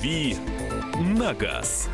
«Дави на газ».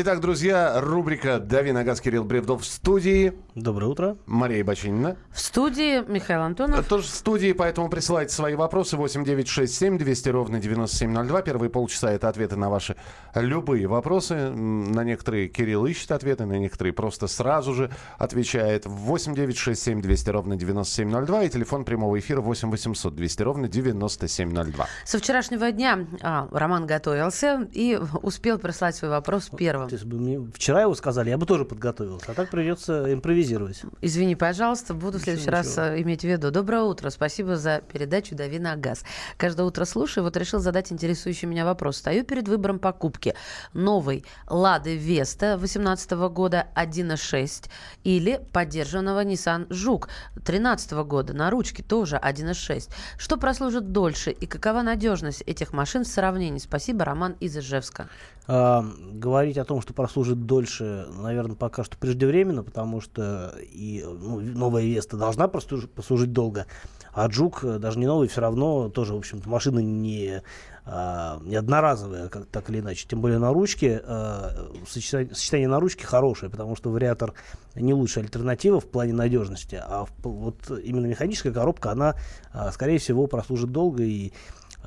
Итак, друзья, рубрика «Дави на газ» Кирилл Бревдов в студии. Доброе утро. Мария Бачинина. В студии Михаил Антонов. Тоже в студии, поэтому присылайте свои вопросы 8967 200 ровно 9702. Первые полчаса это ответы на ваши любые вопросы. На некоторые Кирилл ищет ответы, на некоторые просто сразу же отвечает. 8967 200 ровно 9702 и телефон прямого эфира 8 800 200 ровно 9702. Со вчерашнего дня а, Роман готовился и успел прислать свой вопрос первым. То есть бы мне вчера его сказали, я бы тоже подготовился. А так придется импровизировать. Извини, пожалуйста, буду в следующий раз ничего. э, иметь в виду. Доброе утро, спасибо за передачу «Дави на газ». Каждое утро слушаю, вот решил задать интересующий меня вопрос. Стою перед выбором покупки новой «Лады Веста» 2018 года 1.6 или поддержанного Nissan Жук 2013 года на ручке тоже 1.6. Что прослужит дольше и какова надежность этих машин в сравнении? Спасибо, Роман из Ижевска. Говорить о том, что прослужит дольше, наверное, пока что преждевременно, потому что и ну, новая Веста должна прослужить, послужить долго, а Джук, э, даже не новый, все равно тоже, в общем-то, машина не, а, не одноразовая, как, так или иначе. Тем более на ручке, а, сочетание, сочетание на ручке хорошее, потому что вариатор не лучшая альтернатива в плане надежности, а в- вот именно механическая коробка, она, а, скорее всего, прослужит долго и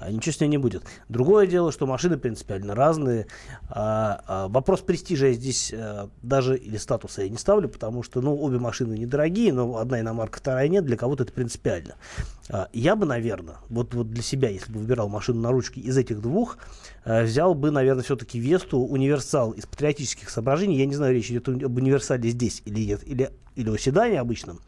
ничего с ней не будет. Другое дело, что машины принципиально разные. А, а, вопрос престижа я здесь а, даже или статуса я не ставлю, потому что, ну, обе машины недорогие, но одна иномарка, вторая нет, для кого-то это принципиально. А, я бы, наверное, вот, вот для себя, если бы выбирал машину на ручке из этих двух, а, взял бы, наверное, все-таки Весту универсал из патриотических соображений. Я не знаю, речь идет об универсале здесь или нет, или, или о седане обычном.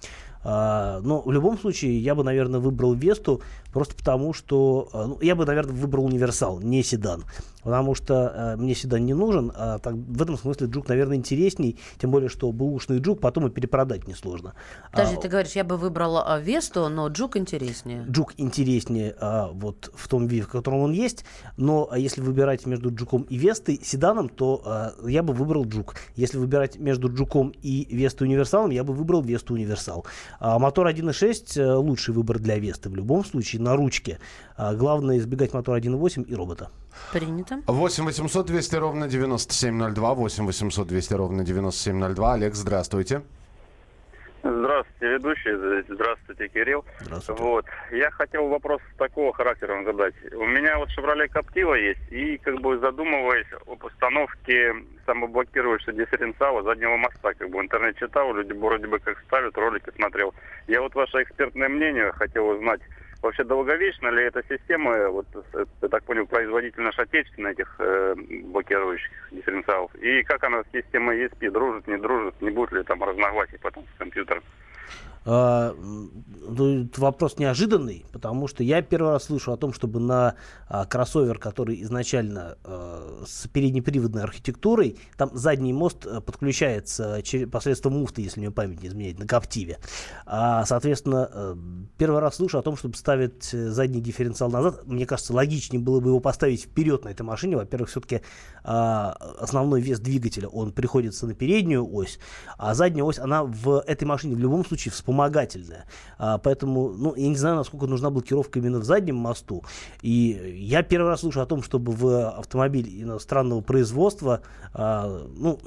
А, но в любом случае я бы, наверное, выбрал Весту просто потому, что а, ну, я бы, наверное, выбрал универсал, не седан. Потому что а, мне седан не нужен, а так, в этом смысле джук, наверное, интересней, тем более, что бэушный джук потом и перепродать несложно. Подожди, А, ты говоришь, я бы выбрала а, Весту, но Джук интереснее. Джук интереснее а, вот в том виде, в котором он есть, но а, если выбирать между Джуком и Вестой, седаном, то а, я бы выбрал Джук. Если выбирать между Джуком и Вестой универсалом, я бы выбрал Весту универсал. А, мотор 1.6 э, лучший выбор для Весты в любом случае на ручке. А, главное избегать мотора 1.8 и робота. Принято. 8 800 200 ровно 9702. 8 800 200 ровно 9702. Олег, здравствуйте. Здравствуйте, ведущий. Здравствуйте, Кирилл. Здравствуйте. Вот. Я хотел вопрос такого характера вам задать. У меня вот Chevrolet Captiva есть, и как бы задумываясь об установке самоблокирующего дифференциала заднего моста, как бы в интернете читал, люди вроде бы как ставят, ролики смотрел. Я вот ваше экспертное мнение хотел узнать. Вообще долговечна ли эта система, вот, я так понял, производитель наш отечественный этих э, блокирующих дифференциалов? И как она с системой ESP дружит, не дружит, не будет ли там разногласий потом с компьютером? Это вопрос неожиданный, потому что я первый раз слышу о том, чтобы на а, кроссовер, который изначально а, с переднеприводной архитектурой, там задний мост а, подключается через, посредством муфты, если мне память не изменяет, на Каптиве. А, соответственно, э, первый раз слышу о том, чтобы ставить э, задний дифференциал назад. Мне кажется, логичнее было бы его поставить вперед на этой машине. Во-первых, все-таки основной вес двигателя, он приходится на переднюю ось, а задняя ось, она в этой машине в любом случае вспомогательная. А, поэтому, ну, я не знаю, насколько нужна блокировка именно в заднем мосту. И я первый раз слышу о том, чтобы в автомобиль иностранного производства, а, ну,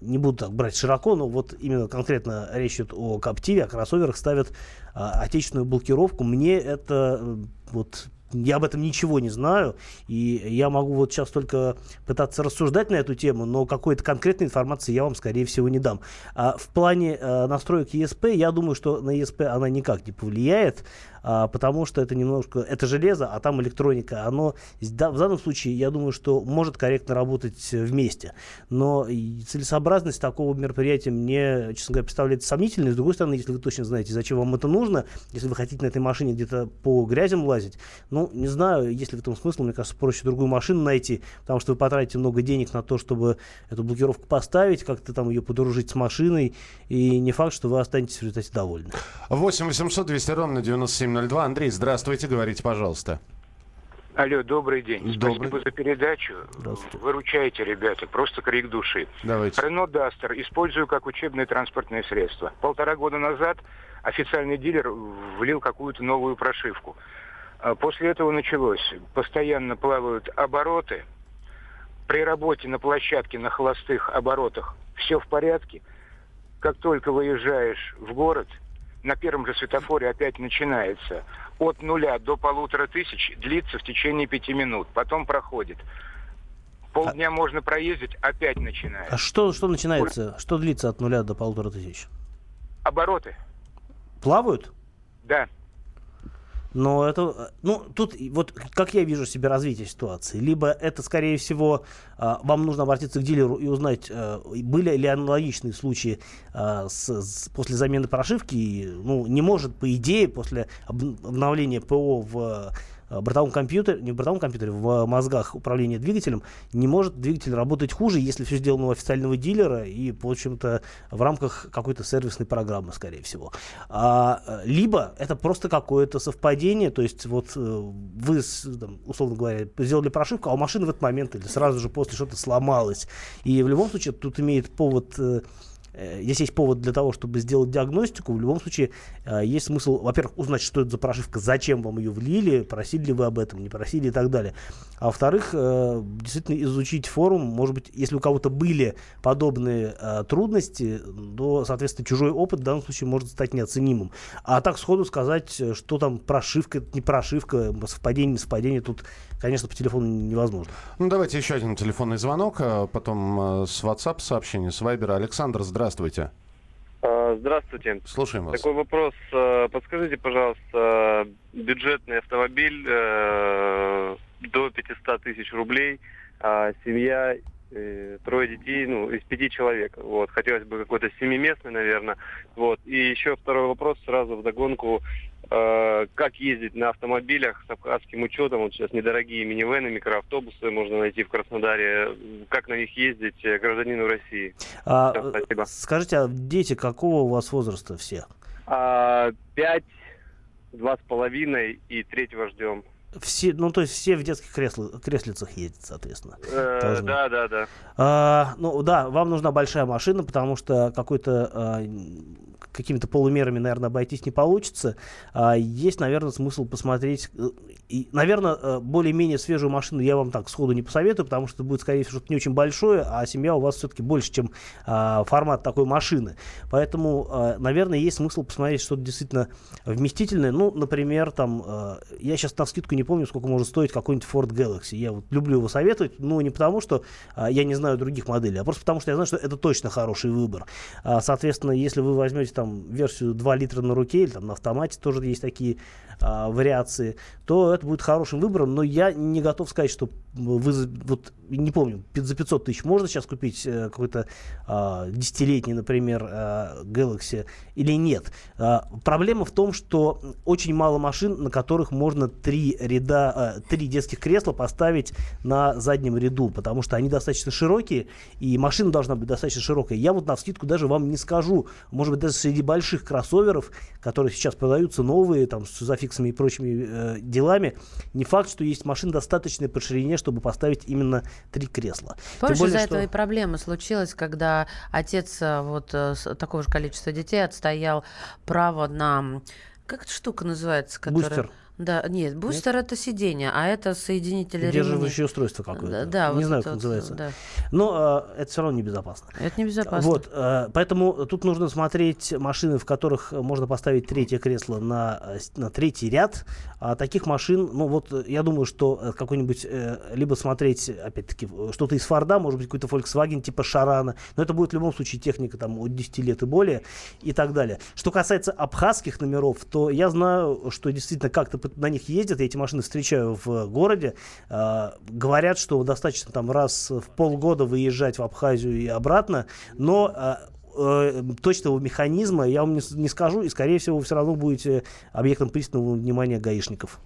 не буду так брать широко, но вот именно конкретно речь идет о Каптиве, о кроссоверах ставят а, отечественную блокировку. Мне это вот я об этом ничего не знаю, и я могу вот сейчас только пытаться рассуждать на эту тему, но какой-то конкретной информации я вам, скорее всего, не дам. А в плане э, настроек ESP, я думаю, что на ESP она никак не повлияет, а, потому что это немножко, это железо, а там электроника, оно, да, в данном случае, я думаю, что может корректно работать э, вместе, но целесообразность такого мероприятия мне, честно говоря, представляется сомнительной. С другой стороны, если вы точно знаете, зачем вам это нужно, если вы хотите на этой машине где-то по грязям лазить, ну, не знаю, есть ли в этом смысл, мне кажется, проще другую машину найти, потому что вы потратите много денег на то, чтобы эту блокировку поставить, как-то там ее подружить с машиной, и не факт, что вы останетесь в результате довольны. 8 800 200 ровно 9702. Андрей, здравствуйте, говорите, пожалуйста. Алло, добрый день. Добрый. Спасибо за передачу. Выручайте, ребята, просто крик души. Давайте. Рено Дастер использую как учебное транспортное средство. Полтора года назад официальный дилер влил какую-то новую прошивку. А После этого началось. Постоянно плавают обороты. При работе на площадке на холостых оборотах все в порядке. Как только выезжаешь в город, на первом же светофоре опять начинается. От нуля до полутора тысяч длится в течение пяти минут. Потом проходит. Полдня можно проездить, опять А начинается. что, что начинается? Что длится от нуля до полутора тысяч? Обороты. Плавают? Да. Но это, э, ну, тут вот как я вижу себе развитие ситуации. Либо это, скорее всего, а, вам нужно обратиться к дилеру и узнать, э, были ли аналогичные случаи а, с- с- после замены прошивки. Ну, не может, по идее, после об- обновления ПО в бортовом компьютере, не в бортовом компьютере, в мозгах управления двигателем, не может двигатель работать хуже, если все сделано у официального дилера и, в общем-то, в рамках какой-то сервисной программы, скорее всего. А, э, либо это просто какое-то совпадение, то есть вот э, вы, там, условно говоря, сделали прошивку, а у машины в этот момент или сразу же после что-то сломалось. И в любом случае тут имеет повод э, э, Здесь есть повод для того, чтобы сделать диагностику. В любом случае, э, есть смысл, во-первых, узнать, что это за прошивка, зачем вам ее влили, просили ли вы об этом, не просили и так далее. А во-вторых, э, действительно изучить форум. Может быть, если у кого-то были подобные э, трудности, то, соответственно, чужой опыт в данном случае может стать неоценимым. А так сходу сказать, э, что там прошивка, не прошивка, совпадение, не совпадение, тут, конечно, по телефону невозможно. Ну, давайте еще один телефонный звонок, а потом э, с WhatsApp сообщение, с Viber. Александр, здравствуйте. А, Здравствуйте. Слушаем вас. Такой вопрос. Э, Подскажите, пожалуйста, бюджетный автомобиль э, до 500 тысяч рублей, а семья, э, трое детей, ну, из пяти человек. Вот. Хотелось бы какой-то семиместный, наверное. Вот. И еще второй вопрос сразу вдогонку. Э, Как ездить на автомобилях с абхазским учетом? Вот сейчас недорогие минивены, микроавтобусы можно найти в Краснодаре. Как на них ездить э, гражданину России? А, спасибо. Скажите, а дети какого у вас возраста все? А, Пять, два с половиной и третьего ждем. Все, ну, то есть все в детских кресла- креслицах ездят, соответственно. Э, Должны. да, да, да. А, ну да, вам нужна большая машина, потому что какой-то а, какими-то полумерами, наверное, обойтись не получится. А, есть, наверное, смысл посмотреть. э, И, наверное, э, более-менее свежую машину я вам так сходу не посоветую, потому что это будет, скорее всего, что-то не очень большое, а семья у вас все-таки больше, чем а, формат такой машины. Поэтому, а, наверное, есть смысл посмотреть что-то действительно вместительное. Ну, например, там, э, я сейчас на скидку не помню, сколько может стоить какой-нибудь Ford Galaxy. Я вот люблю его советовать, но не потому, что а, я не знаю других моделей, а просто потому, что я знаю, что это точно хороший выбор. А, соответственно, если вы возьмете там версию 2 литра на руке или там на автомате тоже есть такие а, вариации, то это будет хорошим выбором, но я не готов сказать, что вы, вот, не помню, за 500 тысяч можно сейчас купить э, какой-то а, десятилетний, например, а, Galaxy или нет. А, проблема в том, что очень мало машин, на которых можно три ряда, три детских кресла поставить на заднем ряду, потому что они достаточно широкие, и машина должна быть достаточно широкая. Я вот на скидку даже вам не скажу, может быть, даже среди больших кроссоверов, которые сейчас продаются новые, там, с зафиксами и прочими э, делами, не факт, что есть машины достаточные по ширине, чтобы поставить именно три кресла. Помнишь, более, из-за что- этого и проблема случилась, когда отец э, вот э, с такого же количества детей отстоял право на... Как эта штука называется? Которая... Бустер. Да, нет, бустер это сиденье, а это соединитель. Удерживающее устройство какое-то. Да, не вот знаю, это как вот, называется. да. Но э, это все равно небезопасно. Это небезопасно. Вот, э, поэтому тут нужно смотреть машины, в которых можно поставить третье кресло на, э, на третий ряд. А таких машин, ну вот, э, я думаю, что э, какой-нибудь, э, либо смотреть, опять-таки, что-то из Форда, может быть, какой-то Volkswagen типа Шарана, но это будет в любом случае техника там от 10 лет и более и так далее. Что касается абхазских номеров, то я знаю, что действительно как-то на них ездят, я эти машины встречаю в городе, Э, говорят, что достаточно там раз в полгода выезжать в Абхазию и обратно, но э, э, точного механизма я вам не, не скажу, и, скорее всего, вы все равно будете объектом пристального внимания гаишников.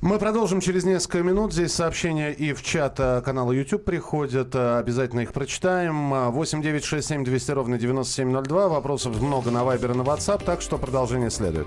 Мы продолжим через несколько минут. Здесь сообщения и в чат э, канала YouTube приходят. Обязательно их прочитаем. Э, 8 9 6 7 200 ровно 9702. Вопросов много на Viber и на WhatsApp, так что продолжение следует.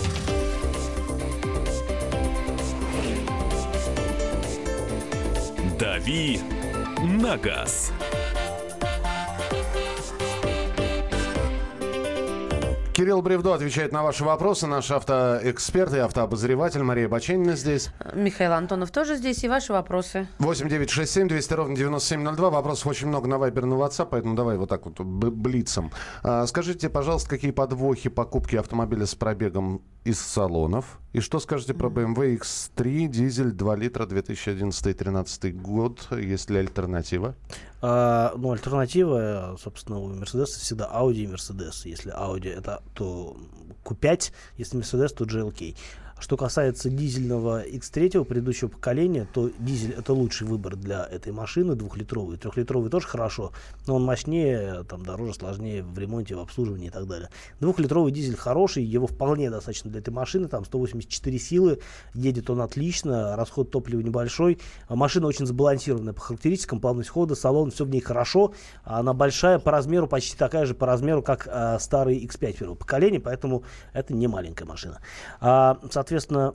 «Дави на газ». Кирилл Бревдо отвечает на ваши вопросы. Наш автоэксперт и автообозреватель Мария Баченина здесь. Михаил Антонов тоже здесь. И ваши вопросы. 8 9 6 7 200 ровно 9702. Вопросов очень много на Вайбер, на WhatsApp, поэтому давай вот так вот блицом. А, скажите, пожалуйста, какие подвохи покупки автомобиля с пробегом из салонов? И что скажете про BMW X3, дизель 2 литра, 2011-2013 год? Есть ли альтернатива? А, ну, альтернатива, собственно, у Мерседеса всегда Audi и Mercedes. Если Audi это то Q5, если Mercedes, то GLK. Что касается дизельного X3 предыдущего поколения, то дизель это лучший выбор для этой машины, двухлитровый. Трехлитровый тоже хорошо, но он мощнее, там дороже, сложнее в ремонте, в обслуживании и так далее. Двухлитровый дизель хороший, его вполне достаточно для этой машины, там 184 силы, едет он отлично, расход топлива небольшой. А Машина очень сбалансированная по характеристикам, плавность хода, салон, все в ней хорошо. Она большая по размеру, почти такая же по размеру, как а, старый X5 первого поколения, поэтому это не маленькая машина. А, соответственно,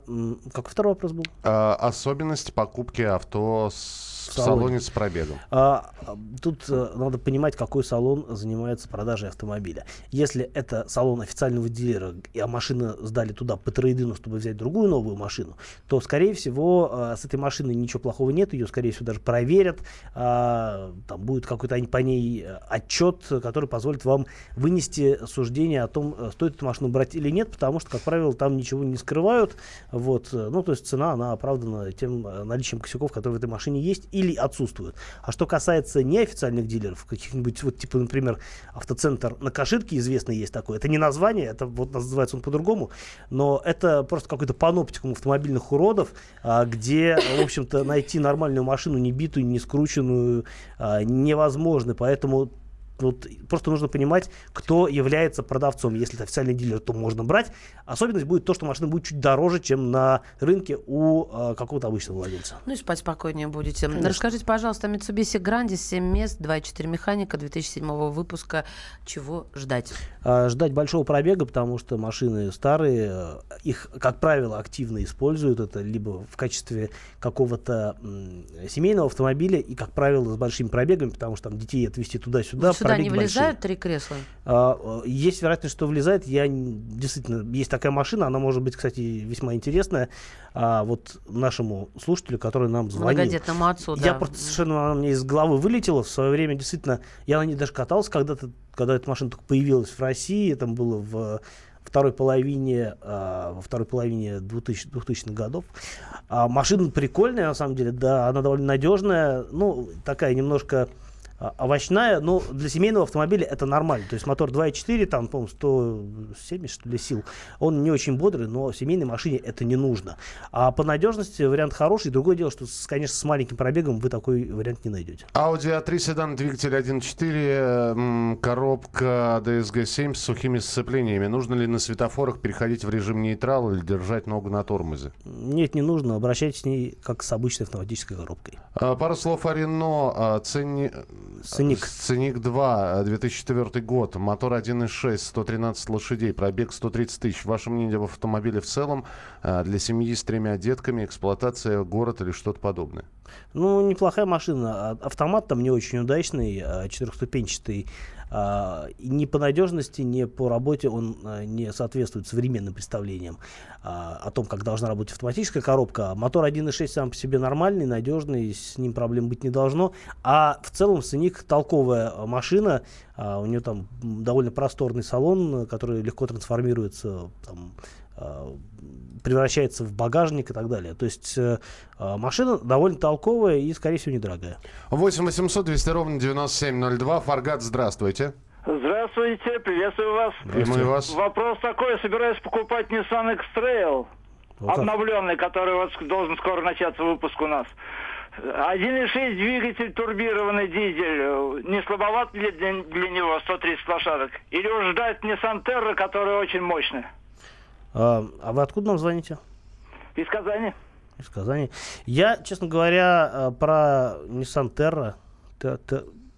м, какой второй вопрос был? А, особенность покупки авто с- в салоне. салоне с пробегом. А, а, тут э, надо понимать, какой салон занимается продажей автомобиля. Если это салон официального дилера, а машина сдали туда по трейдину, чтобы взять другую новую машину, то, скорее всего, э, с этой машиной ничего плохого нет, ее, скорее всего, даже проверят, а, там будет какой-то по ней э, отчет, который позволит вам вынести суждение о том, стоит эту машину брать или нет, потому что, как правило, там ничего не скрывают, вот, ну, то есть цена, она оправдана тем наличием косяков, которые в этой машине есть или отсутствуют. А что касается неофициальных дилеров, каких-нибудь, вот, типа, например, автоцентр на Каширке известный есть такой, это не название, это вот называется он по-другому, но это просто какой-то паноптикум автомобильных уродов, а, где, в общем-то, найти нормальную машину, не битую, не скрученную, а, невозможно, поэтому вот просто нужно понимать, кто является продавцом. Если это официальный дилер, то можно брать. Особенность будет то, что машина будет чуть дороже, чем на рынке у э, какого-то обычного владельца. Ну и спать спокойнее будете. Расскажите, пожалуйста, Mitsubishi Grandis 7 мест, 2.4 механика 2007 выпуска. Чего ждать? А, ждать большого пробега, потому что машины старые, э, их, как правило, активно используют. Это либо в качестве какого-то семейного автомобиля и, как правило, с большими пробегами, потому что там детей отвезти туда-сюда. Сюда не влезают большие. три кресла? А, э, Есть вероятность, что влезает. Я действительно есть такая машина, она может быть, кстати, весьма интересная. А вот нашему слушателю, который нам звонил. Многодетному отцу, Я да. просто совершенно она мне из головы вылетела. В свое время действительно я на ней даже катался когда-то, когда эта машина только появилась в России. Там было в второй половине, а, во второй половине 2000, 2000-х годов. А, машина прикольная, на самом деле, да, она довольно надежная, ну, такая немножко овощная, но для семейного автомобиля это нормально. То есть мотор 2.4, там, по-моему, 170 что ли, сил. Он не очень бодрый, но семейной машине это не нужно. А по надежности вариант хороший. Другое дело, что, конечно, с маленьким пробегом вы такой вариант не найдете. Audi A3 седан, двигатель 1.4, м, коробка DSG-7 с сухими сцеплениями. Нужно ли на светофорах переходить в режим нейтрал или держать ногу на тормозе? Нет, не нужно. Обращайтесь с ней как с обычной автоматической коробкой. А, Пару слов о Рено. А, Цени... Сценик. Сценик 2, а, 2004 год. Мотор 1.6, 113 лошадей, пробег 130 тысяч. Ваше мнение об автомобиле в целом а, для семьи с тремя детками, эксплуатация, город или что-то подобное? Ну, неплохая машина. А- Автомат там не очень удачный, а, четырехступенчатый. А, ни по надежности, ни по работе он а, не соответствует современным представлениям а, о том, как должна работать автоматическая коробка. Мотор 1.6 сам по себе нормальный, надежный, с ним проблем быть не должно. А в целом Сценик толковая а, машина. А, У нее там довольно просторный салон, который легко трансформируется там, превращается в багажник и так далее. То есть э, а, машина довольно толковая и, скорее всего, недорогая. 8 800 200 ровно 9702. Фаргат, здравствуйте. Здравствуйте, приветствую вас. И мы вас. Вопрос такой, собираюсь покупать Nissan X-Trail. Как? обновленный, который вот должен скоро начаться выпуск у нас. 1.6 двигатель турбированный дизель. э, Не слабоват ли для, для него 130 лошадок? Или уж ждать Nissan Terra, который очень мощный? А, а вы откуда нам звоните? Из Казани. Из Казани. Я, честно говоря, э, про Nissan Terra,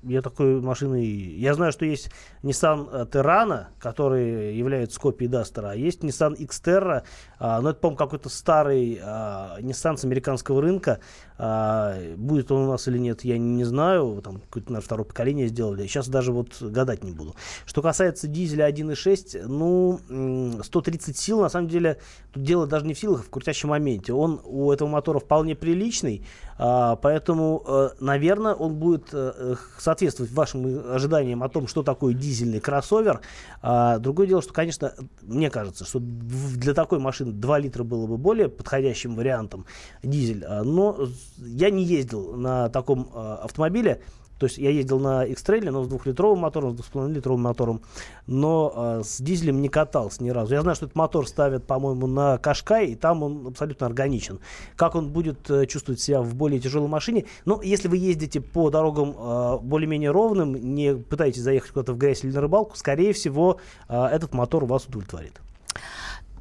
я такой машины... Я знаю, что есть Nissan э, Terrano, который является копией Duster, а есть Nissan Xterra, а, но это, по-моему, какой-то старый а, Nissan с американского рынка. А, будет он у нас или нет, я не знаю. Там какое-то, наверное, второе поколение сделали. Сейчас даже вот гадать не буду. Что касается дизеля 1.6, ну, м, 130 сил, на самом деле, тут дело даже не в силах, а в крутящем моменте. Он у этого мотора вполне приличный, а, поэтому, э, наверное, он будет э, соответствовать вашим ожиданиям о том, что такое дизельный кроссовер. А, другое дело, что, конечно, мне кажется, что для такой машины 2 литра было бы более подходящим вариантом дизель. А, Но я не ездил на таком э, автомобиле. То есть я ездил на X-Trail, но с двухлитровым мотором, с 2,5-литровым мотором, но э, с дизелем не катался ни разу. Я знаю, что этот мотор ставят, по-моему, на Кашкай, и там он абсолютно органичен. Как он будет э, чувствовать себя в более тяжелой машине? Ну, если вы ездите по дорогам э, более-менее ровным, не пытаетесь заехать куда-то в грязь или на рыбалку, скорее всего, э, этот мотор вас удовлетворит.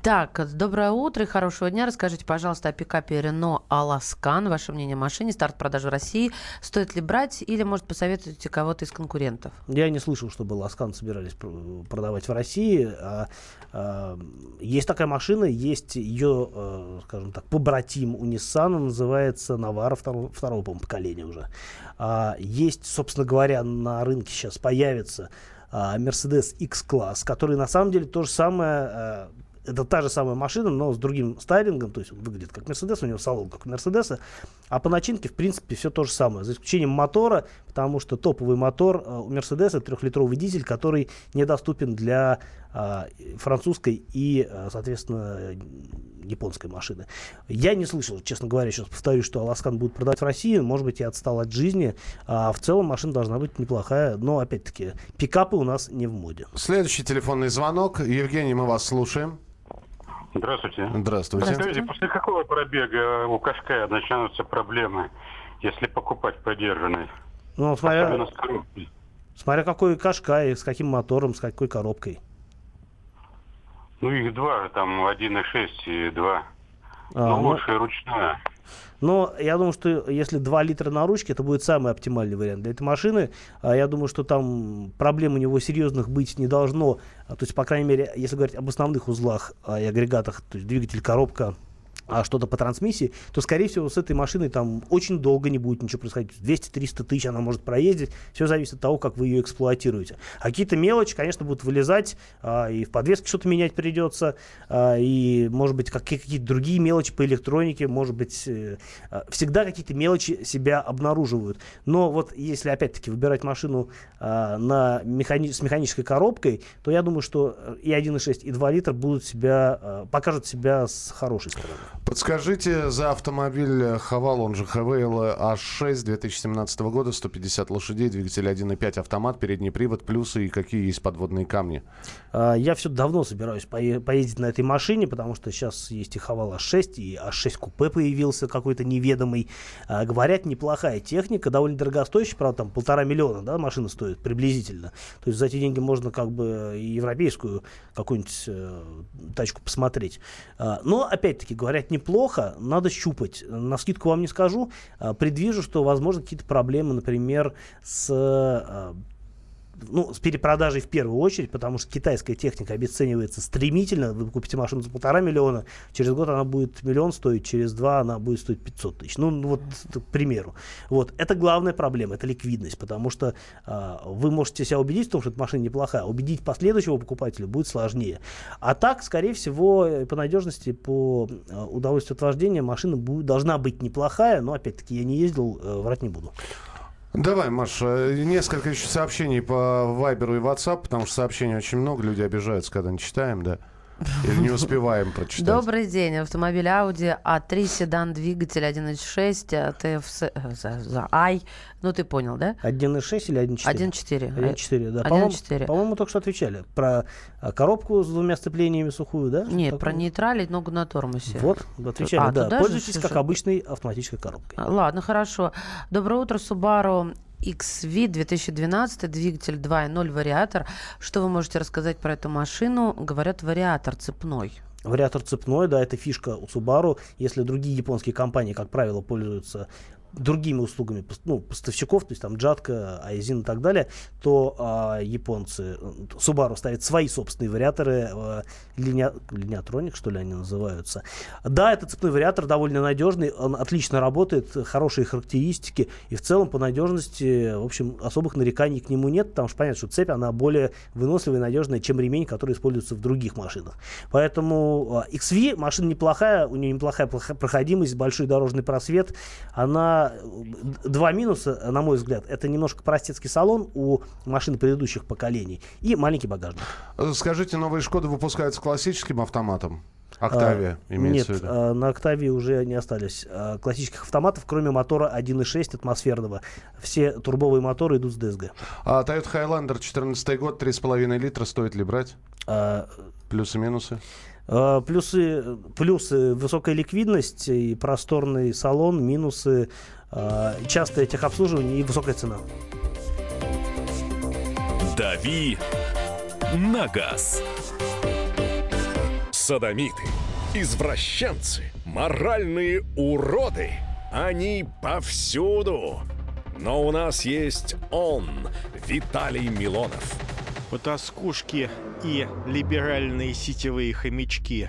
Так, доброе утро и хорошего дня. Расскажите, пожалуйста, о пикапе Renault Alaskan. Ваше мнение о машине, старт продажи в России. Стоит ли брать или, может, посоветуете кого-то из конкурентов? Я не слышал, чтобы Ласкан собирались пр- продавать в России. А, а, есть такая машина, есть ее, э, скажем так, побратим у Nissan, называется Навара второго, второго по-моему, поколения уже. А, есть, собственно говоря, на рынке сейчас появится а, Mercedes X-Class, который на самом деле то же самое э, это та же самая машина, но с другим стайлингом, то есть он выглядит как Мерседес, у него салон как у Мерседеса, а по начинке, в принципе, все то же самое, за исключением мотора, потому что топовый мотор э, у Мерседеса трехлитровый дизель, который недоступен для а, французской и, а, соответственно, японской машины. Я не слышал, честно говоря, сейчас повторюсь, что Аласкан будет продавать в России, может быть, я отстал от жизни, а в целом машина должна быть неплохая, но, опять-таки, пикапы у нас не в моде. Следующий телефонный звонок. Евгений, мы вас слушаем. Здравствуйте. Здравствуйте. Скажите, после какого пробега у Кашкая начнутся проблемы, если покупать подержанный? Ну, смотря, смотря какой кашкай, с каким мотором, с какой коробкой. Ну, их два, там 1,6 и 2. А, Но ну- лучше ручная. Но я думаю, что если 2 литра на ручке, это будет самый оптимальный вариант для этой машины. А Я думаю, что там проблем у него серьезных быть не должно. А, То есть, по крайней мере, если говорить об основных узлах а, и агрегатах, то есть двигатель, коробка, что-то по трансмиссии, то, скорее всего, с этой машиной там очень долго не будет ничего происходить. 200-300 тысяч она может проездить. Все зависит от того, как вы ее эксплуатируете. А какие-то мелочи, конечно, будут вылезать, а, и в подвеске что-то менять придется, а, и, может быть, какие- какие-то другие мелочи по электронике, может быть, э, а, всегда какие-то мелочи себя обнаруживают. Но вот если, опять-таки, выбирать машину а, на механи- с механической коробкой, то я думаю, что и 1,6, и 2 литра будут себя, а, покажут себя с хорошей стороны. Подскажите за автомобиль Хавал, он же ХВЛ А6 2017 года, 150 лошадей, двигатель 1.5 автомат, передний привод, плюсы и какие есть подводные камни? А, Я все давно собираюсь пое- поездить на этой машине, потому что сейчас есть и Хавал А6, и А6 купе появился какой-то неведомый. А, Говорят, неплохая техника, довольно дорогостоящая, правда, там полтора миллиона, да, машина стоит приблизительно. То есть за эти деньги можно как бы и европейскую какую-нибудь э, тачку посмотреть. А, Но, опять-таки, говорят, неплохо, надо щупать. На скидку вам не скажу, а, предвижу, что, возможно, какие-то проблемы, например, с э, ну, с перепродажей в первую очередь, потому что китайская техника обесценивается стремительно. Вы купите машину за полтора миллиона, через год она будет миллион стоить, через два она будет стоить 500 тысяч. Ну, вот, к примеру. Вот. Это главная проблема, это ликвидность, потому что а, вы можете себя убедить в том, что эта машина неплохая, убедить последующего покупателя будет сложнее. А так, скорее всего, э, по надежности, по а, удовольствию от вождения машина будет, должна быть неплохая, но, опять-таки, я не ездил, э, врать не буду. Давай, Маша, несколько еще сообщений по Вайберу и WhatsApp, потому что сообщений очень много, люди обижаются, когда не читаем, да. Или не успеваем прочитать? Добрый день. Автомобиль Audi А3, седан, двигатель 1.6, TFS, э, за, за I. Ну, ты понял, да? 1.6 или 1.4? 1.4. 1.4, да. 1.4. По-моему, только что отвечали. Про а, коробку с двумя сцеплениями сухую, да? Нет, про и ногу на тормозе. Вот, отвечали, А, да. туда же Пользуйтесь как обычной автоматической коробкой. А, Ладно, хорошо. Доброе утро, Subaru XV 2012, двигатель 2.0, вариатор. Что вы можете рассказать про эту машину? Говорят, вариатор цепной. Вариатор цепной, да, это фишка у Subaru. Если другие японские компании, как правило, пользуются другими услугами ну, поставщиков, то есть там Джатка, Айзин и так далее, то а, японцы, э, Subaru ставит свои собственные вариаторы, э, линия, линиатроник, что ли они называются. Да, это цепной вариатор, довольно надежный, он отлично работает, хорошие характеристики, и в целом по надежности, в общем, особых нареканий к нему нет, потому что понятно, что цепь, она более выносливая и надежная, чем ремень, который используется в других машинах. Поэтому а, XV машина неплохая, у нее неплохая проходимость, большой дорожный просвет. Она э, два минуса, на мой взгляд, это немножко простецкий салон у машин предыдущих поколений и маленький багажник. Э, Скажите, новые Шкоды выпускаются классическим автоматом? Октавия А, имеется Нет, в виду. а, на Октавии уже не остались а, классических автоматов, кроме мотора 1.6 атмосферного. Все турбовые моторы идут с DSG. А Toyota Highlander 14 год, 3,5 литра, стоит ли брать? А, Плюсы-минусы? А, Плюсы, плюсы высокая ликвидность и просторный салон, минусы частое техобслуживание и высокая цена. «Дави на газ». Садомиты, извращенцы, моральные уроды. Они повсюду. Но у нас есть он, Виталий Милонов. Потаскушки и либеральные сетевые хомячки.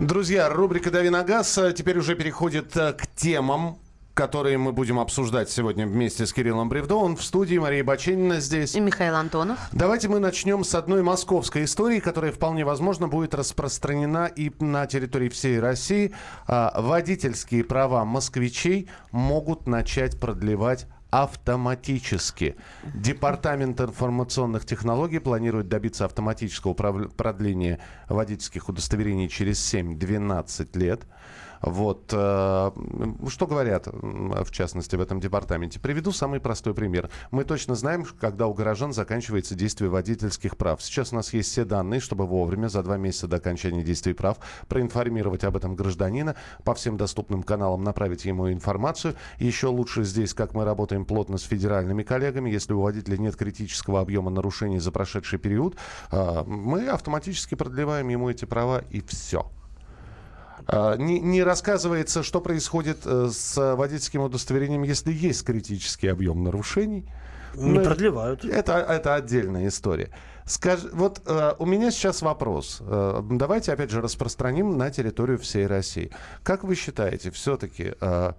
Друзья, рубрика «Дави на газ» э, теперь уже переходит э, к темам, которые мы будем обсуждать сегодня вместе с Кириллом Бревдо. Он в студии, Мария Баченина здесь. И Михаил Антонов. Давайте мы начнем с одной московской истории, которая вполне возможно будет распространена и на территории всей России. А, Водительские права москвичей могут начать продлевать автоматически. Департамент информационных технологий планирует добиться автоматического продления водительских удостоверений через 7-12 лет. Вот. э, Что говорят, в частности, в этом департаменте? Приведу самый простой пример. Мы точно знаем, когда у горожан заканчивается действие водительских прав. Сейчас у нас есть все данные, чтобы вовремя, за два месяца до окончания действий прав, проинформировать об этом гражданина, по всем доступным каналам направить ему информацию. Еще лучше здесь, как мы работаем плотно с федеральными коллегами, если у водителя нет критического объема нарушений за прошедший период, э, мы автоматически продлеваем ему эти права и все. А, Не, не рассказывается, что происходит э, с водительским удостоверением, если есть критический объем нарушений. Не продлевают. Это, это отдельная история. Скаж, вот э, у меня сейчас вопрос. Э, давайте, опять же, распространим на территорию всей России. Как вы считаете, все-таки э,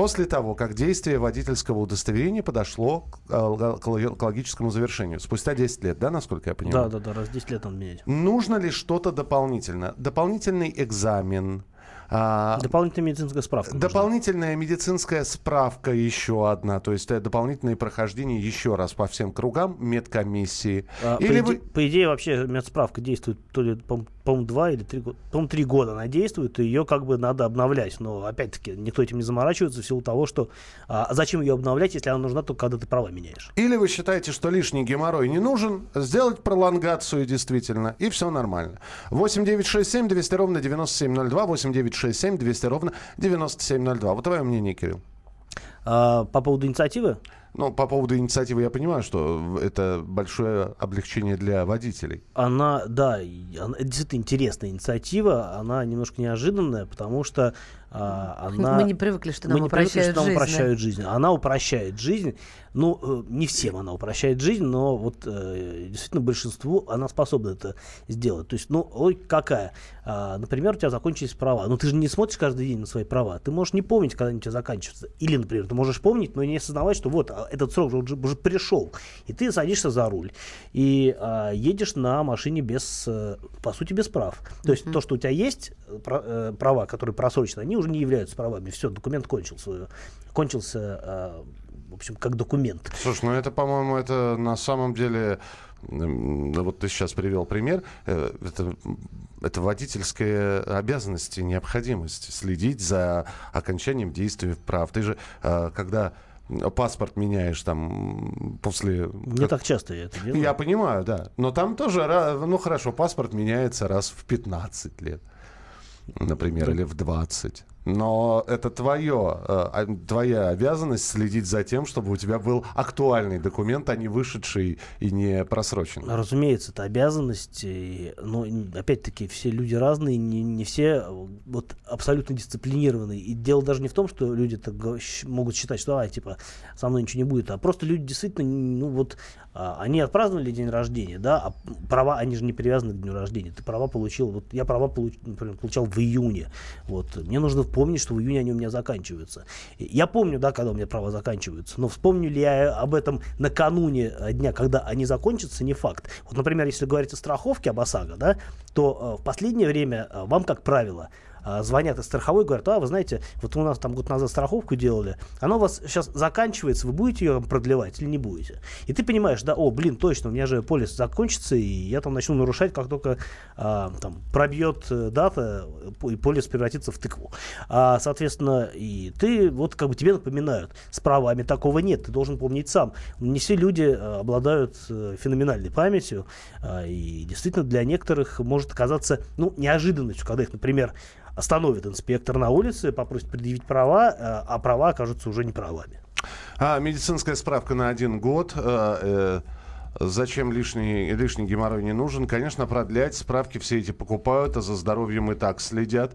после того, как действие водительского удостоверения подошло к, э, к лог- к логическому завершению, спустя 10 лет, да, насколько я понимаю? Да, да, да, раз в 10 лет надо менять. Нужно ли что-то дополнительно? Дополнительный экзамен? А, Дополнительная медицинская справка. нужна. Дополнительная медицинская справка еще одна, то есть э, дополнительное прохождение еще раз по всем кругам медкомиссии. А, по, Или иде- вы... по идее, вообще медсправка действует то ли, по- два или три года. По-моему, три года она действует, и ее как бы надо обновлять. Но, опять-таки, никто этим не заморачивается в силу того, что а зачем ее обновлять, если она нужна только когда ты права меняешь. Или вы считаете, что лишний геморрой не нужен, сделать пролонгацию действительно, и все нормально. 8 9 6 7 200 ровно 9702, 8 9 6 7 200 ровно 9702. Вот твое мнение, Кирилл. А, по поводу инициативы? Ну, по поводу инициативы я понимаю, что это большое облегчение для водителей. Она, да, она- это действительно интересная инициатива, она немножко неожиданная, потому что а, она... Мы не привыкли, что нам мы не привыкли, упрощают что нам жизнь, да? упрощают жизнь. Она упрощает жизнь. Ну, э, не всем она упрощает жизнь, но вот э, действительно большинству она способна это сделать. То есть, ну, ой, какая? А, например, у тебя закончились права. Ну, ты же не смотришь каждый день на свои права. Ты можешь не помнить, когда они у тебя заканчиваются. Или, например, ты можешь помнить, но не осознавать, что вот а, этот срок уже, уже пришел. И ты садишься за руль. И а, едешь на машине без, э, по сути, без прав. То есть, то, что у тебя есть права, которые просрочены, они уже не являются правами. Все, документ кончился. Кончился, в общем, как документ. Слушай, ну это, по-моему, это на самом деле... да Вот ты сейчас привел пример. э, Это, это водительская обязанность и необходимость следить за окончанием действия прав. Ты же, э, когда паспорт меняешь там после... Не так часто я это делаю. Я понимаю, да. Но там тоже, ну хорошо, паспорт меняется раз в 15 лет, например, или в 20. Но это твое, э, а, твоя обязанность следить за тем, чтобы у тебя был актуальный документ, а не вышедший и не просроченный. Разумеется, это обязанность. Но н- опять-таки все люди разные, не, не все э, вот абсолютно дисциплинированные. И дело даже не в том, что люди так могут считать, что а, типа со мной ничего не будет, а просто люди действительно, ну вот они отпраздновали день рождения, да, а права, они же не привязаны к дню рождения. Ты права получил, вот я права получ- например, получал в июне. Вот мне нужно помнить, что в июне они у меня заканчиваются. Я помню, да, когда у меня права заканчиваются, но вспомню ли я об этом накануне э, дня, когда они закончатся, не факт. Вот, например, если говорить о страховке, об ОСАГО, да, то э, в последнее время э, вам, как правило, звонят из страховой, говорят, а, вы знаете, вот у нас там год назад страховку делали, она у вас сейчас заканчивается, вы будете ее продлевать или не будете? И ты понимаешь, да, о, блин, точно, у меня же полис закончится, и я там начну нарушать, как только а, там пробьет э, дата, и полис превратится в тыкву. А, соответственно, и ты, вот как бы тебе напоминают, с правами такого нет, ты должен помнить сам. Не все люди э, обладают э, феноменальной памятью, а, и действительно для некоторых может оказаться, ну, неожиданностью, когда их, например, остановит инспектор на улице, попросит предъявить права, э, а права окажутся уже не правами. А, медицинская справка на один год. э, э, Зачем лишний, лишний геморрой не нужен? Конечно, продлять справки все эти покупают, а за здоровьем и так следят.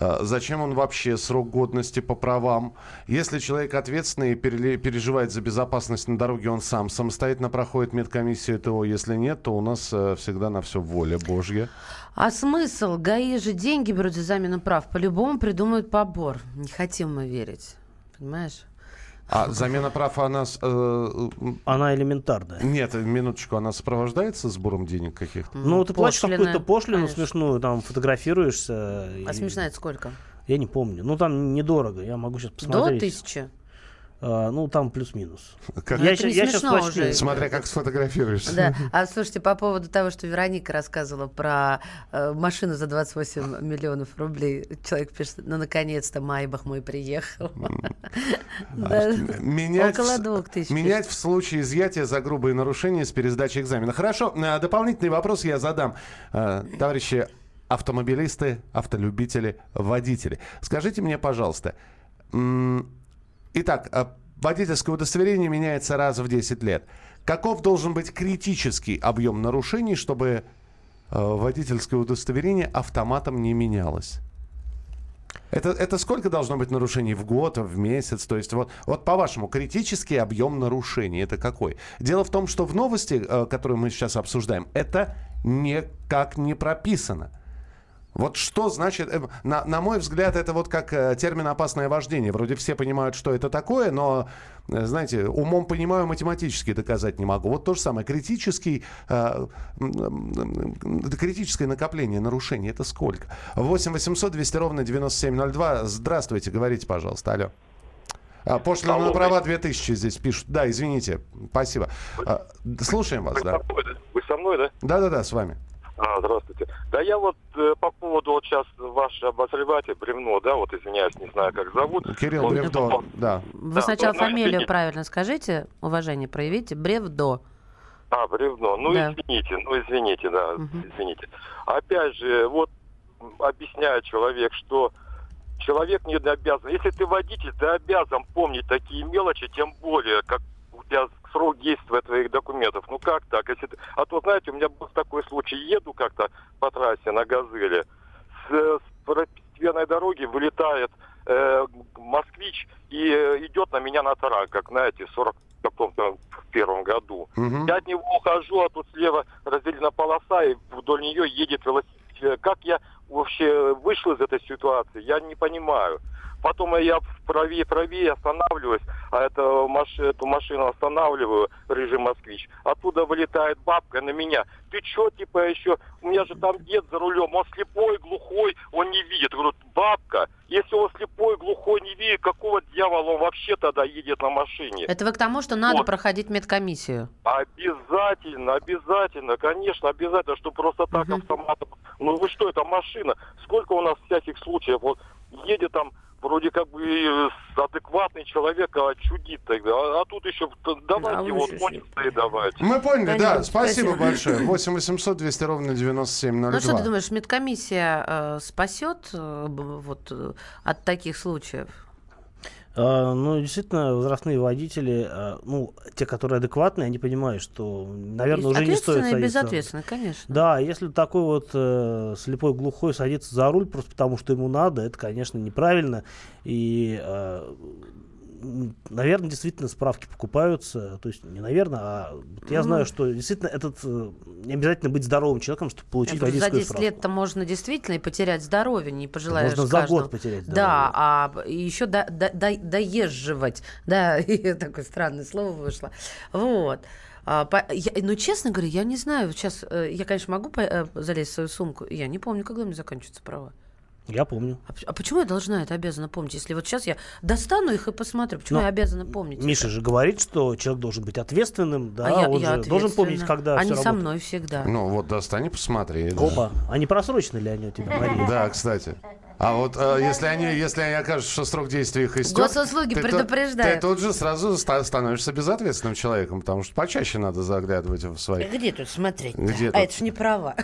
Э, Зачем он вообще срок годности по правам? Если человек ответственный и переживает за безопасность на дороге, он сам самостоятельно проходит медкомиссию ТО. Если нет, то у нас э, всегда на все воля Божья. А смысл? ГАИ же деньги берут за замену прав. По-любому придумают побор. Не хотим мы верить. Понимаешь? А замена прав, она... э, э, Она элементарная. Нет, минуточку, она сопровождается сбором денег каких-то? Ну, ты платишь какую-то пошлину конечно. смешную, там фотографируешься. А и- смешно это сколько? Я не помню. Ну, там недорого. Я могу сейчас До посмотреть. тысячи? А, ну, там плюс-минус. Как- Я, это я сейчас начну. уже. Смотря как сфотографируешься. Да. А слушайте, по поводу того, что Вероника рассказывала про э, машину за 28 миллионов рублей. Человек пишет, ну, наконец-то Майбах мой приехал. Да. Менять, Около в- двух тысяч. менять в случае изъятия за грубые нарушения с пересдачи экзамена. Хорошо, э, дополнительный вопрос я задам. Э, Товарищи автомобилисты, автолюбители, водители. Скажите мне, пожалуйста, итак, э, водительское удостоверение меняется раз в 10 лет. Каков должен быть критический объем нарушений, чтобы э, водительское удостоверение автоматом не менялось? Это, это сколько должно быть нарушений в год, в месяц? То есть вот, вот по-вашему, критический объем нарушений это какой? Дело в том, что в новости, э, которую мы сейчас обсуждаем, это никак не прописано. Вот что значит, э, на, на мой взгляд, это вот как э, термин «опасное вождение». Вроде все понимают, что это такое, но, э, знаете, умом понимаю, математически доказать не могу. Вот то же самое. Критический, э, критическое накопление нарушений – это сколько? 8 800 200 ровно 9702. Здравствуйте, говорите, пожалуйста. Алло. А, пошлина на права 2000 здесь пишут. Да, извините. Спасибо. А, слушаем вас, да. Вы со мной, да? Да-да-да, с вами. А, здравствуйте. Да я вот э, по поводу вот сейчас ваш обозреватель Бревно, да, вот извиняюсь, не знаю, как зовут. Кирилл Он- Бревдо, да. Вы Да, сначала ну, фамилию извините. правильно скажите, уважение проявите. Бревдо. А, бревно. Ну, Да. извините, ну, извините, да, извините. Опять же, вот м, объясняет человек, что человек не обязан. Если ты водитель, ты обязан помнить такие мелочи, тем более, как для срок действия твоих документов. Ну как так? Если... А то, знаете, у меня был такой случай. Еду как-то по трассе на «Газели». С, с первостепенной дороги вылетает э, москвич и э, идет на меня на тарак, как, знаете, в 40 каком-то в первом году. Угу. Я от него ухожу, а тут слева разделена полоса, и вдоль нее едет велосипед. Как я вообще вышел из этой ситуации, я не понимаю. Потом я правее, правее останавливаюсь, а это маш... эту машину останавливаю, рыжий москвич. Оттуда вылетает бабка на меня. Ты чё, типа, еще? У меня же там дед за рулем, он слепой, глухой, он не видит. Говорю, бабка, если он слепой, глухой, не видит, какого дьявола он вообще тогда едет на машине? Это вы к тому, что надо Вот. проходить медкомиссию. Обязательно, обязательно, конечно, обязательно, что просто так автоматом. Ну вы что, это машина? Сколько у нас всяких случаев? Вот едет там вроде как бы адекватный человек, а чудит тогда. А, а тут еще давайте вот еще кончится и давайте. Мы поняли, да. Понятно, Спасибо, спасибо. большое. 8 800 200 ровно 9702. Ну что ты думаешь, медкомиссия э, спасет э, б- вот э, от таких случаев? А, Ну, действительно, возрастные водители, а, ну, те, которые адекватные, они понимают, что, наверное, уже не стоит садиться. безответственно, конечно. Да, если такой вот э, слепой глухой садится за руль просто потому, что ему надо, это, конечно, неправильно. И, э, наверное, действительно справки покупаются. То есть, не наверное, а вот я Ну. знаю, что действительно этот э, не обязательно быть здоровым человеком, чтобы получить Я говорю, за водительскую 10 справку. лет-то можно действительно и потерять здоровье, не пожелаешь Можно за каждому. год потерять Да, а еще до, до- до- доезживать. Да, такое странное слово вышло. Вот. А, по- я- ну, честно говоря, я не знаю. Сейчас э, я, конечно, могу по- э, залезть в свою сумку. Я не помню, когда у меня заканчиваются права. Я помню. А, а почему я должна это обязана помнить? Если вот сейчас я достану их и посмотрю, почему Но я обязана помнить? Миша это? же говорит, что человек должен быть ответственным, да, А я- он я же должен помнить, когда Они со работает. мной всегда. Ну вот достань и посмотри. да. Опа, а не просрочены ли они у тебя, Мария? Да, кстати. А вот э, если они, если они окажут, что срок действия их истек, Госуслуги ты, то- предупреждают. ты тут же сразу ста- становишься безответственным человеком, потому что почаще надо заглядывать в свои. Где тут смотреть? Где а тут? это ж не права.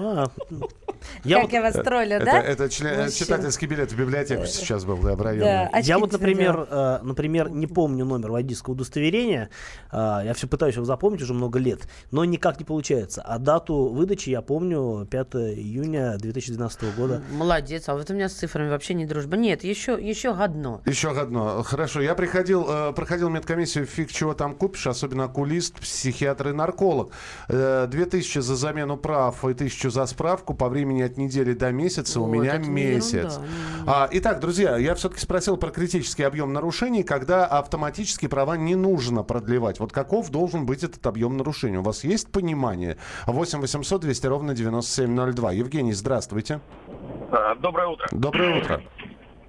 А, Как я вас троллю, это, да? Это член- Мужчина. читательский билет в библиотеку сейчас был, да, в районе. Да, Я вот, например, э, например, не помню номер водительского удостоверения. А, я все пытаюсь его запомнить уже много лет, но никак не получается. А дату выдачи я помню 5 июня 2012 года. Молодец, а вот у меня с цифрами вообще не дружба. Нет, еще, еще одно. Еще одно. Хорошо. Я приходил, э, проходил медкомиссию, фиг чего там купишь, особенно окулист, психиатр и нарколог. Э, Две тысячи за замену прав и тысячу за справку по времени от недели до месяца. У Вот, меня это не месяц. ерунда, А, итак, друзья, я все-таки спросил про критический объем нарушений, когда автоматически права не нужно продлевать. Вот каков должен быть этот объем нарушений? У вас есть понимание? 8 800 200 ровно 9702. Евгений, здравствуйте. А, Доброе утро. Доброе утро.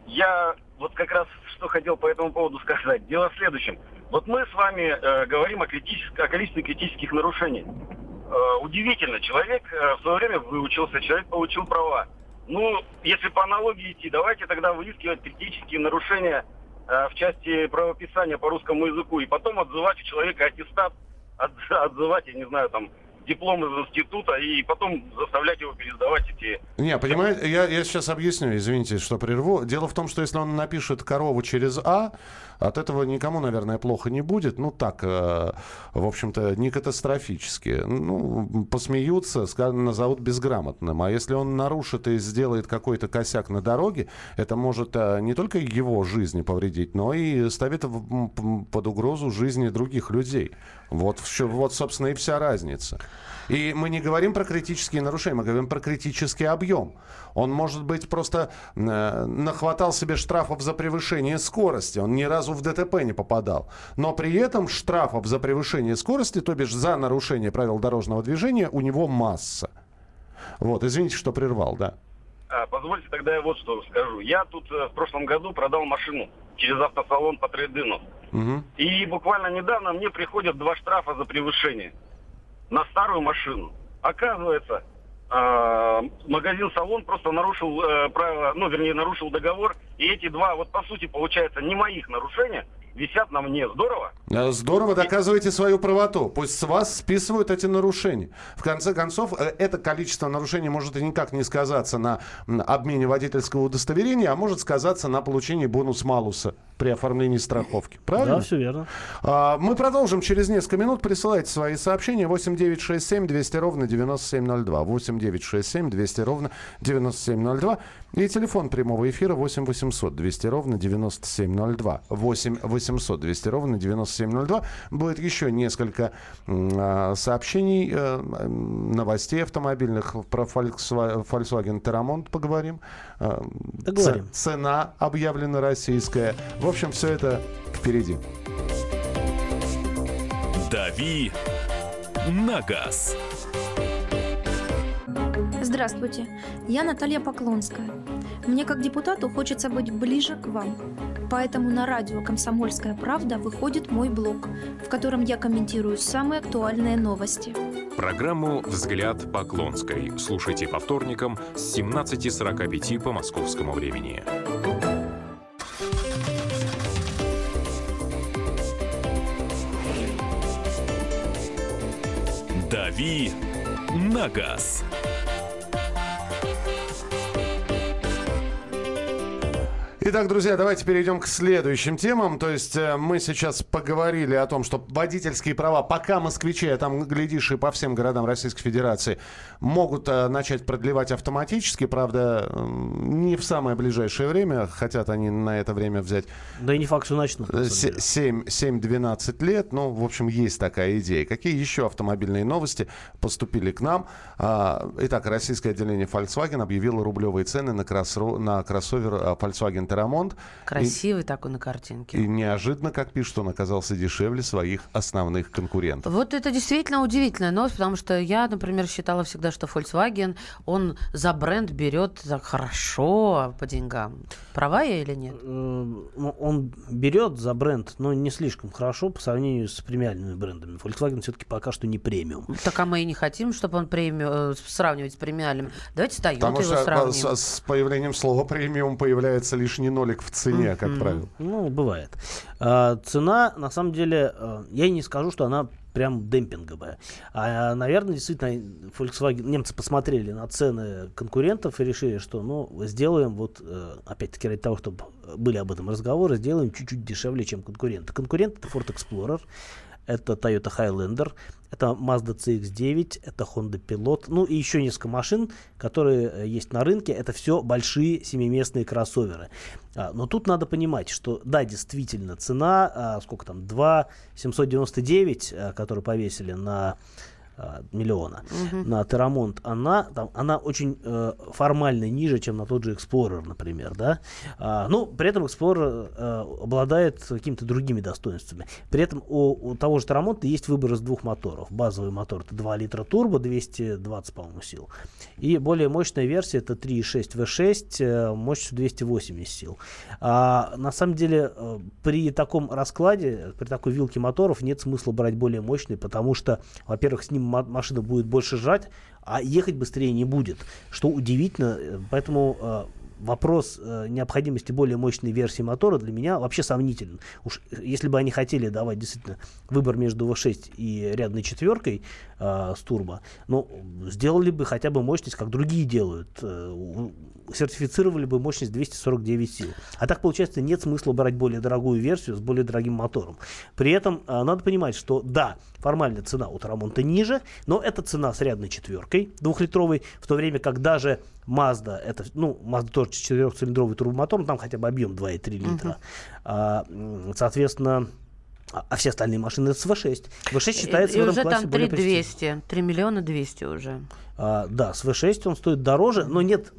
Я вот как раз что хотел по этому поводу сказать. Дело в следующем. Вот мы с вами э, говорим о, критическ- о количестве критических нарушений. Э, удивительно, человек э, в свое время выучился, человек получил права. Ну, если по аналогии идти, давайте тогда выискивать критические нарушения э, в части правописания по русскому языку и потом отзывать у человека аттестат, отз- отзывать, я не знаю, там, диплом из института и потом заставлять его пересдавать эти Не, понимаете, я, я сейчас объясню, извините, что прерву. Дело в том, что если он напишет корову через А, от этого никому, наверное, плохо не будет. Ну, так, э, в общем-то, не катастрофически. Ну, посмеются, назовут безграмотным. А если он нарушит и сделает какой-то косяк на дороге, это может э, не только его жизни повредить, но и ставит под угрозу жизни других людей. Вот, вот, собственно, и вся разница. И мы не говорим про критические нарушения, мы говорим про критический объем. Он, может быть, просто э, нахватал себе штрафов за превышение скорости. Он ни разу в ДТП не попадал. Но при этом штрафов за превышение скорости, то бишь за нарушение правил дорожного движения, у него масса. Вот, извините, что прервал, да. А, позвольте тогда я вот что скажу. Я тут э, в прошлом году продал машину через автосалон по трейдину. Мгм. И буквально недавно мне приходят два штрафа за превышение на старую машину. Оказывается, магазин-салон просто нарушил э, правила, ну, вернее, нарушил договор. И эти два, вот по сути, получается, не моих нарушения, висят на мне. Здорово? Э, Здорово, доказываете свою правоту. Пусть с вас списывают эти нарушения. В конце концов, э, это количество нарушений может и никак не сказаться на обмене водительского удостоверения, а может сказаться на получении бонус-малуса при оформлении страховки. Правильно? Да, все верно. А, Мы продолжим через несколько минут. Присылайте свои сообщения 8967 200 ровно 9702. 8967 200 ровно 9702. И телефон прямого эфира 8 800 200 ровно 9702. 8 800 200 ровно 9702. Будет еще несколько а, сообщений, э, новостей автомобильных. Про Volkswagen Terramont поговорим. Договорим. Цена объявлена российская. В общем, все это впереди. «Дави на газ». Здравствуйте, я Наталья Поклонская. Мне как депутату хочется быть ближе к вам. Поэтому на радио «Комсомольская правда» выходит мой блог, в котором я комментирую самые актуальные новости. Программу «Взгляд Поклонской» слушайте по вторникам с 17.45 по московскому времени. «Дави на газ». Итак, друзья, давайте перейдем к следующим темам. То есть э, мы сейчас поговорили о том, что водительские права, пока москвичи, а там, глядишь, и по всем городам Российской Федерации, могут э, начать продлевать автоматически. Правда, не в самое ближайшее время. Хотят они на это время взять... Да и не факт, что начнут. 7-12 лет. Ну, в общем, есть такая идея. Какие еще автомобильные новости поступили к нам? А, итак, российское отделение Volkswagen объявило рублевые цены на, кроссро... на кроссовер э, Volkswagen Рамонт. Красивый и, такой на картинке. И неожиданно, как пишут, он оказался дешевле своих основных конкурентов. Вот это действительно удивительная новость, потому что я, например, считала всегда, что Volkswagen, он за бренд берет так хорошо по деньгам. Права я или нет? Ну, он берет за бренд, но не слишком хорошо по сравнению с премиальными брендами. Volkswagen все-таки пока что не премиум. Так а мы и не хотим, чтобы он премиум, э, сравнивать с премиальным. Давайте Toyota Потому его что сравним. С, с появлением слова премиум появляется лишний нолик в цене, как правило. Ну, бывает. А, цена, на самом деле, э, я не скажу, что она прям демпинговая. А, наверное, действительно, Volkswagen, немцы посмотрели на цены конкурентов и решили, что, ну, сделаем вот, э, опять-таки, ради того, чтобы были об этом разговоры, сделаем чуть-чуть дешевле, чем конкуренты. Конкурент это Ford Explorer, это Toyota Highlander, это Mazda CX-9, это Honda Pilot, ну и еще несколько машин, которые э, есть на рынке. Это все большие семиместные кроссоверы. А, но тут надо понимать, что да, действительно, цена, а, сколько там, 2 799, а, которые повесили на а, миллиона Мгм. на Терамонт, она, там, она очень э, формально ниже, чем на тот же Explorer, например, да. А, ну, при этом Explorer э, обладает какими-то другими достоинствами. При этом у, у того же Терамонта есть выбор из двух моторов. Базовый мотор это 2 литра турбо, 220, по-моему, сил. И более мощная версия это 3.6 V6 э, мощностью 280 сил. А, на самом деле, э, при таком раскладе, при такой вилке моторов нет смысла брать более мощный, потому что, во-первых, с ним машина будет больше жать, а ехать быстрее не будет. Что удивительно, э, поэтому э, вопрос э, необходимости более мощной версии мотора для меня вообще сомнителен. Уж если бы они хотели давать действительно выбор между V6 и рядной четверкой э, с турбо, ну, сделали бы хотя бы мощность, как другие делают. Э, сертифицировали бы мощность 249 сил. А так, получается, нет смысла брать более дорогую версию с более дорогим мотором. При этом э, надо понимать, что да, формально цена у Тарамонта ниже, но это цена с рядной четверкой двухлитровой, в то время как даже Mazda, это, ну, Mazda тоже четырехцилиндровый турбомотор, там хотя бы объем 2,3 литра. А, м, соответственно, а а все остальные машины это с V6. V6 считается и, в этом уже классе там более 3 престижным. 200, 3 миллиона 200 уже. А, да, с V6 он стоит дороже, но нет,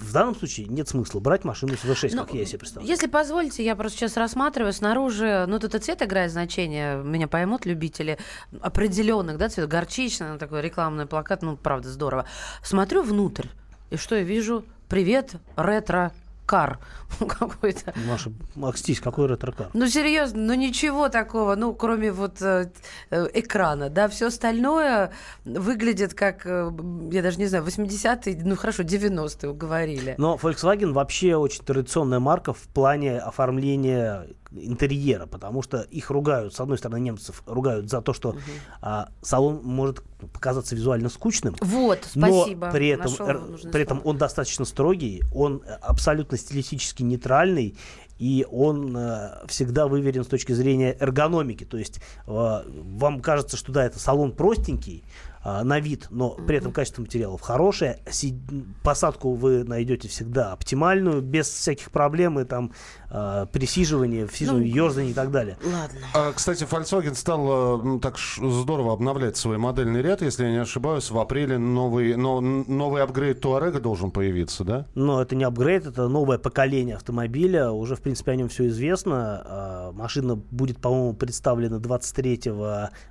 в данном случае нет смысла брать машину с V6, Ну, как я себе представляю. Если позволите, я просто сейчас рассматриваю снаружи, ну тут и цвет играет значение, меня поймут любители определенных, да, цвет горчичный, ну, такой рекламный плакат, ну правда здорово. Смотрю внутрь, и что я вижу? Привет, ретро кар какой-то. Маша, Макстись, какой ретро-кар? Ну, серьезно, ну ничего такого, ну, кроме вот э, э, экрана, да, все остальное выглядит как, э, я даже не знаю, 80-е, ну, хорошо, 90-е уговорили. Но Volkswagen вообще очень традиционная марка в плане оформления интерьера, потому что их ругают, с одной стороны, немцев ругают за то, что а, салон может показаться визуально скучным. Вот, но спасибо, при этом, нашел при этом он достаточно строгий, он абсолютно стилистически нейтральный, и он э, всегда выверен с точки зрения эргономики. То есть э, вам кажется, что да, это салон простенький, а, на вид, но при этом качество материалов хорошее. Си- посадку вы найдете всегда оптимальную, без всяких проблем и там а, присиживания, всиживания, Ну, ерзания и так далее. Ладно. А, Кстати, Volkswagen стал э, ну, так здорово обновлять свой модельный ряд. Если я не ошибаюсь, в апреле новый, но, новый апгрейд Туарега должен появиться, да? Но это не апгрейд, это новое поколение автомобиля. Уже, в принципе, о нем все известно. А, Машина будет, по-моему, представлена 23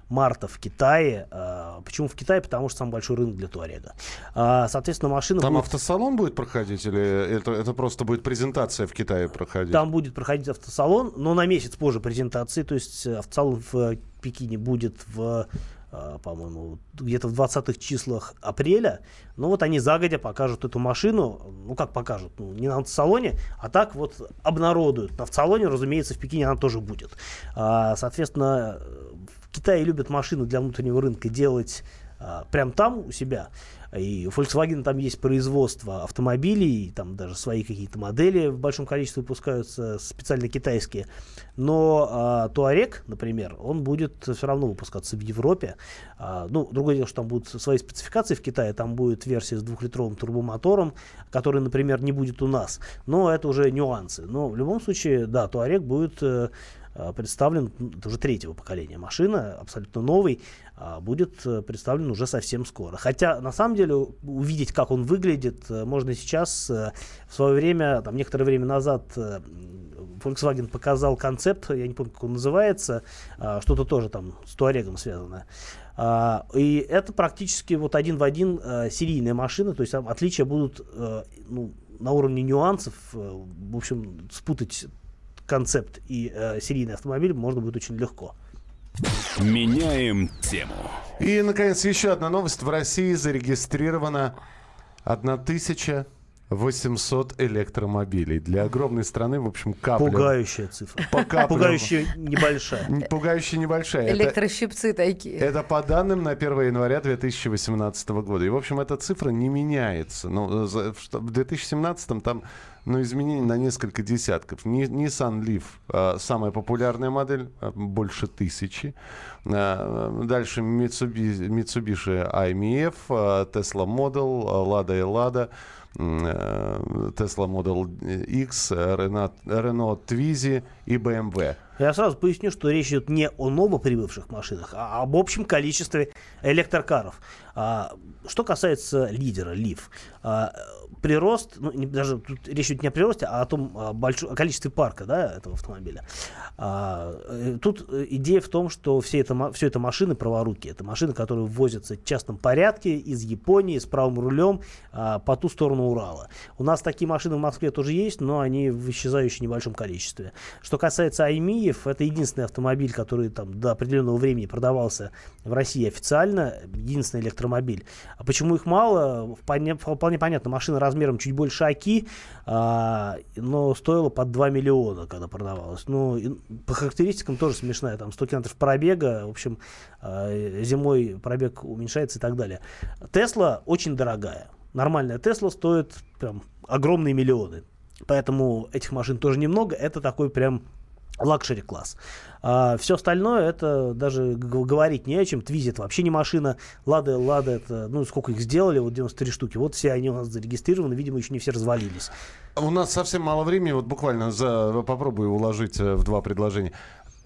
марта в Китае. А, Почему в Китае? Потому что самый большой рынок для Туарега. А, Соответственно, машина Там будет... автосалон будет проходить или это, это просто будет презентация в Китае проходить? Там будет проходить автосалон, но на месяц позже презентации. То есть э, автосалон в э, Пекине будет в э, по-моему, где-то в 20-х числах апреля. Но вот они загодя покажут эту машину. Ну, как покажут? Ну, не на автосалоне, а так вот обнародуют. На автосалоне, разумеется, в Пекине она тоже будет. А, соответственно, в Китае любят машины для внутреннего рынка делать прям там у себя. И у Volkswagen там есть производство автомобилей, там даже свои какие-то модели в большом количестве выпускаются, специально китайские. Но а, Touareg, например, он будет все равно выпускаться в Европе. А, ну, другое дело, что там будут свои спецификации в Китае, там будет версия с двухлитровым турбомотором, который, например, не будет у нас. Но это уже нюансы. Но в любом случае, да, Touareg будет э, представлен, м, это уже третьего поколения машина, абсолютно новый, а, будет э, представлен уже совсем скоро. Хотя, на самом деле, увидеть, как он выглядит, э, можно сейчас. Э, В свое время, там, некоторое время назад, э, Volkswagen показал концепт, я не помню, как он называется, а, что-то тоже там с Туарегом связано. А, И это практически вот один в один э, серийная машина, то есть там отличия будут э, ну, на уровне нюансов. э, В общем, спутать концепт и э, серийный автомобиль можно будет очень легко. Меняем тему. И, наконец, еще одна новость. В России зарегистрировано 1800 электромобилей. Для огромной страны, в общем, капля. Пугающая цифра. По каплям. Пугающая небольшая. Пугающая небольшая. Это- Электрощипцы такие. Это по данным на 1 января 2018 года. И, в общем, эта цифра не меняется. Ну, за- в что- в 2017 там ну, изменений на несколько десятков. Nissan Leaf а, самая популярная модель, а, больше тысячи. Дальше Mitsubishi, Mitsubishi IMF, Tesla Model, Lada и Lada, м, э, Tesla Model X, Renault, Renault Twizy и BMW. Я сразу поясню, что речь идет не о новоприбывших машинах, а об общем количестве электрокаров. А, что касается лидера Leaf, а, прирост, ну, даже тут речь идет не о приросте, а о том а, большом, о количестве парка да, этого автомобиля. А, э, тут э, идея в том, что все это, все это машины праворуки. Это машины, которые ввозятся в частном порядке из Японии с правым рулем а, по ту сторону Урала. У нас такие машины в Москве тоже есть, но они в исчезающем небольшом количестве. Что касается Аймиев, это единственный автомобиль, который там до определенного времени продавался в России официально, единственный электромобиль. А почему их мало? Вполне, вполне понятно, машина размером чуть больше Аки, а, но стоила под 2 миллиона, когда продавалась. Ну, по характеристикам тоже смешная, там 100 километров пробега, в общем, а, зимой пробег уменьшается и так далее. Тесла очень дорогая. Нормальная Тесла стоит прям огромные миллионы. Поэтому этих машин тоже немного. Это такой прям luxury класс. А все остальное это даже говорить не о чем. Twizy это вообще не машина. Лада, Лада это, ну сколько их сделали, вот 93 штуки. Вот все они у нас зарегистрированы, видимо, еще не все развалились. У нас совсем мало времени, вот буквально за, попробую уложить э, в два предложения.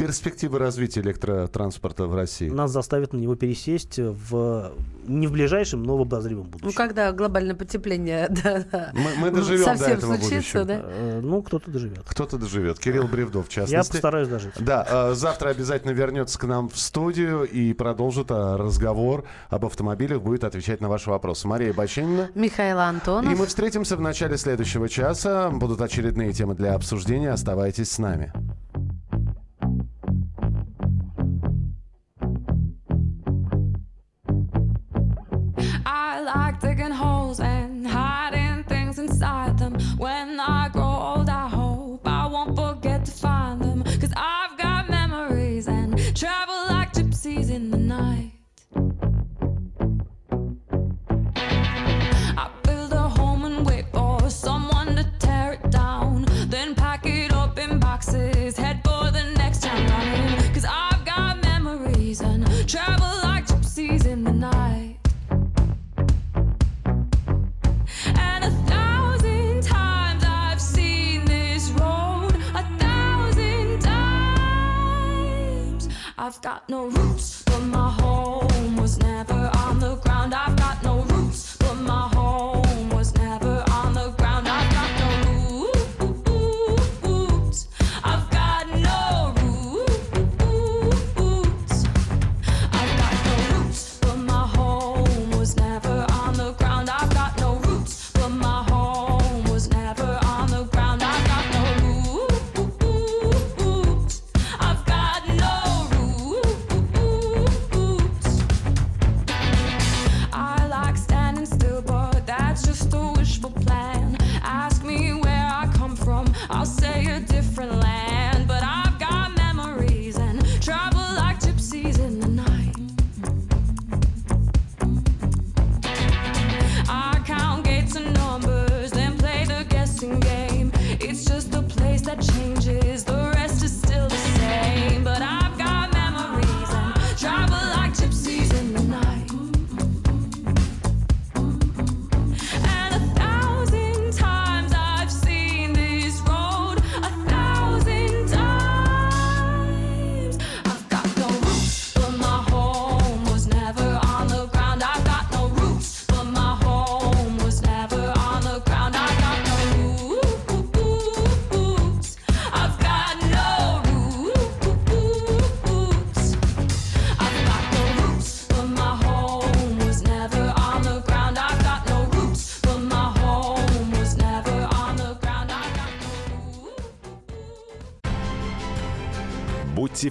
Перспективы развития электротранспорта в России. Нас заставят на него пересесть в не в ближайшем, но в обозримом будущем. Ну, когда глобальное потепление да, да, Мы, мы доживем до совсем этого случится, будущего. да? Э, Ну, кто-то доживет. Кто-то доживет. Кирилл Бревдов, в частности. Я постараюсь дожить. Да, э, завтра обязательно вернется к нам в студию и продолжит э, разговор об автомобилях, будет отвечать на ваши вопросы. Мария Баченина. Михаил Антонов. И мы встретимся в начале следующего часа. Будут очередные темы для обсуждения. Оставайтесь с нами. I'll say a different language.